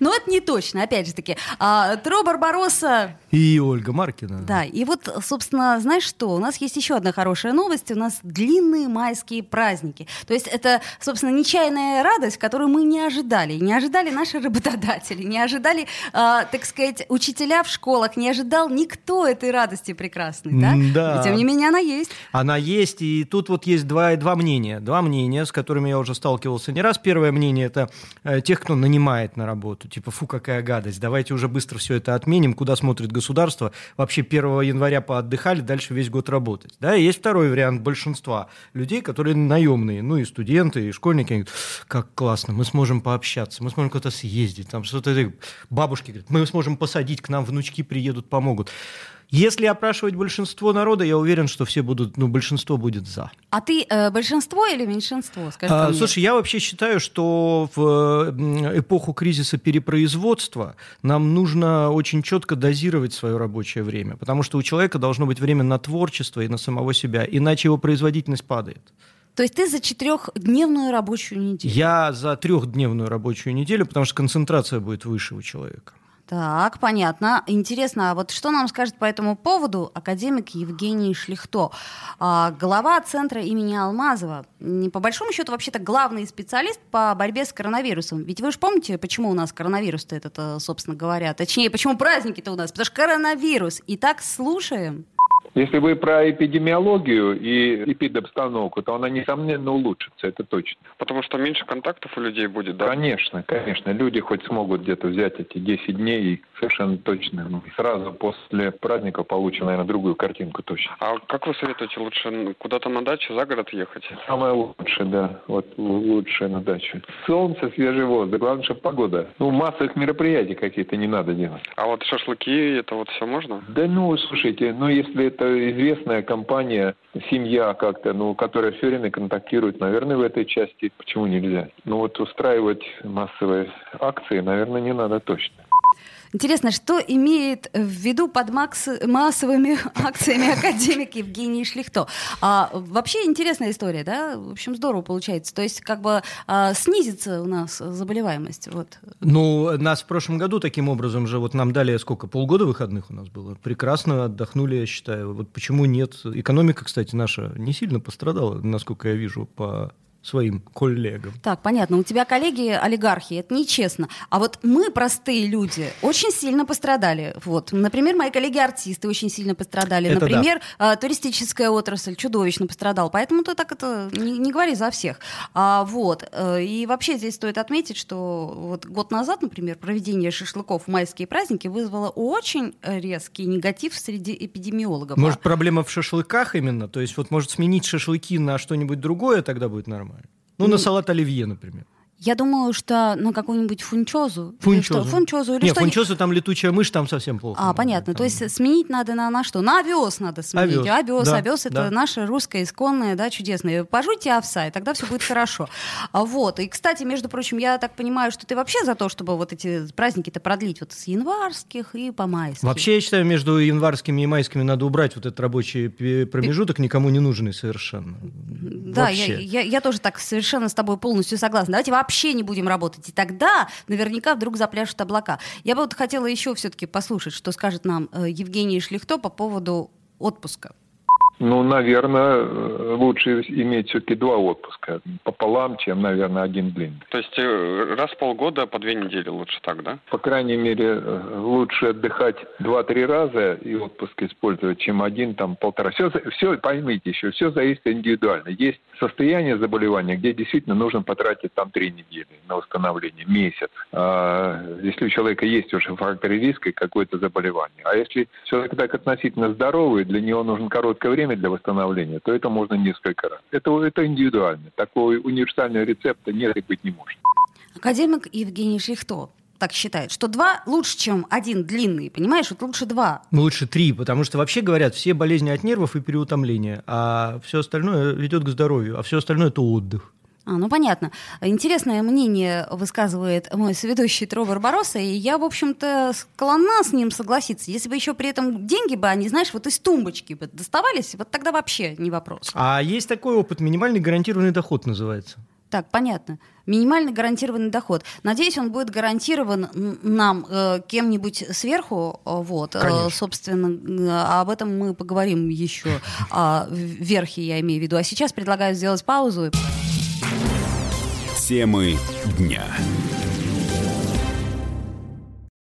Но это не точно, опять же таки. А, Тро Барбаросса И Ольга Маркина. Да, и вот, собственно, знаешь что? У нас есть еще одна хорошая новость. У нас длинные майские праздники. То есть это, собственно, нечаянная радость, которую мы не ожидали. Не ожидали наши работодатели, не ожидали, э, так сказать, учителя в школах, не ожидал никто этой радости прекрасной, да? Да. И тем не менее она есть. Она есть, и тут вот есть два, два мнения. Два мнения, с которыми я уже сталкивался не раз. Первое мнение – это э, тех, кто нанимает на работу. Типа, фу, какая гадость, давайте уже быстро все это отменим. Куда смотрит государство? Вообще 1 января поотдыхали, дальше весь год работать. Да, и есть второй вариант большинства людей, которые наемные, ну и студенты, и школьники. Они говорят, как классно, мы сможем пообщаться, мы сможем куда-то съездить. Там что-то бабушки говорят, мы сможем посадить, к нам внучки приедут, помогут. Если опрашивать большинство народа, я уверен, что все будут, ну, большинство будет за. А ты э, большинство или меньшинство? Скажи А, мне. слушай, я вообще считаю, что в эпоху кризиса перепроизводства нам нужно очень четко дозировать свое рабочее время, потому что у человека должно быть время на творчество и на самого себя, иначе его производительность падает. То есть ты за четырехдневную рабочую неделю? Я за трехдневную рабочую неделю, потому что концентрация будет выше у человека. Так, понятно. Интересно, а вот что нам скажет по этому поводу академик Евгений Шлихто, а, глава центра имени Алмазова. Не, По большому счету, вообще-то главный специалист по борьбе с коронавирусом. Ведь вы же помните, почему у нас коронавирус-то этот, э, собственно говоря, точнее, почему праздники-то у нас? Потому что коронавирус. Итак, слушаем. Если вы про эпидемиологию и эпидобстановку, то она, несомненно, улучшится, это точно. Потому что меньше контактов у людей будет, да? Конечно, конечно. Люди хоть смогут где-то взять эти 10 дней и совершенно точно ну, сразу после праздника получим, наверное, другую картинку точно. А как вы советуете, лучше куда-то на дачу за город ехать? Самое лучшее, да, вот лучшее на дачу. Солнце, свежий воздух, главное, чтобы погода. Ну, массовых мероприятий какие-то не надо делать. А вот шашлыки, это вот все можно? Да ну, слушайте, ну если это известная компания, семья как-то, ну, которая все время контактирует, наверное, в этой части, почему нельзя? Ну вот устраивать массовые акции, наверное, не надо точно. Интересно, что имеет в виду под макс- массовыми акциями академик Евгений Шлихто? А, вообще интересная история, да? В общем, здорово получается. То есть как бы а, снизится у нас заболеваемость. Вот. Ну, нас в прошлом году таким образом же, вот нам дали сколько, полгода выходных у нас было. Прекрасно отдохнули, я считаю. Вот почему нет? Экономика, кстати, наша не сильно пострадала, насколько я вижу, по своим коллегам. Так, понятно. У тебя коллеги олигархи, это нечестно. А вот мы, простые люди, очень сильно пострадали. Вот. Например, мои коллеги-артисты очень сильно пострадали. Это Например, э, туристическая отрасль чудовищно пострадала. Поэтому ты так это не, не говори за всех. А, вот. Э, И вообще здесь стоит отметить, что вот год назад, например, проведение шашлыков в майские праздники вызвало очень резкий негатив среди эпидемиологов. Может, проблема в шашлыках именно? То есть вот может сменить шашлыки на что-нибудь другое, тогда будет нормально? Ну, на салат оливье, например. Я думаю, что на какую-нибудь фунчозу. или Фунчозу. что? Фунчозу или Нет, что фунчозу там летучая мышь, там совсем плохо. А, понятно. Там- То есть сменить надо на, на что? На овес надо сменить. Овес, Овес, да, овес это да. наше русское исконное, да, чудесное. Пожуйте овса, и тогда все будет хорошо. А Вот. И, кстати, между прочим, я так понимаю, что ты вообще за то, чтобы вот эти праздники-то продлить вот с январских и по майских. Вообще, я считаю, между январскими и майскими надо убрать вот этот рабочий промежуток, никому не нужный совершенно. Да, я, я, я тоже так совершенно с тобой полностью согласна. Давайте вообще не будем работать. И тогда наверняка вдруг запляшут облака. Я бы вот хотела еще все-таки послушать, что скажет нам э, Евгений Шлихто по поводу отпуска. Ну, наверное, лучше иметь все-таки два отпуска пополам, чем, наверное, один длинный. То есть э, раз в полгода по две недели лучше так, да? По крайней мере, э, лучше отдыхать два-три раза и отпуск использовать, чем один, там, полтора. Все, все поймите еще, все зависит индивидуально. Есть состояние заболевания, где действительно нужно потратить там три недели на восстановление, месяц. А, если у человека есть уже факторы риска и какое-то заболевание. А если человек так относительно здоровый, для него нужно короткое время для восстановления, то это можно несколько раз. Это, это индивидуально. Такого универсального рецепта нет и быть не может. Академик Евгений Шлихто так считает, что два лучше, чем один длинный, понимаешь? Вот лучше два. Ну, лучше три, потому что вообще говорят, все болезни от нервов и переутомления, а все остальное ведет к здоровью, а все остальное это отдых. А, ну понятно. Интересное мнение высказывает мой соведущий Тро Барбароса, и я, в общем-то, склонна с ним согласиться. Если бы еще при этом деньги бы, они, знаешь, вот из тумбочки бы доставались, вот тогда вообще не вопрос. А есть такой опыт, минимальный гарантированный доход называется. Так, понятно. Минимальный гарантированный доход. Надеюсь, он будет гарантирован нам э, кем-нибудь сверху. Э, вот, э, собственно, э, об этом мы поговорим еще. Э, верхе я имею в виду. А сейчас предлагаю сделать паузу. Темы дня.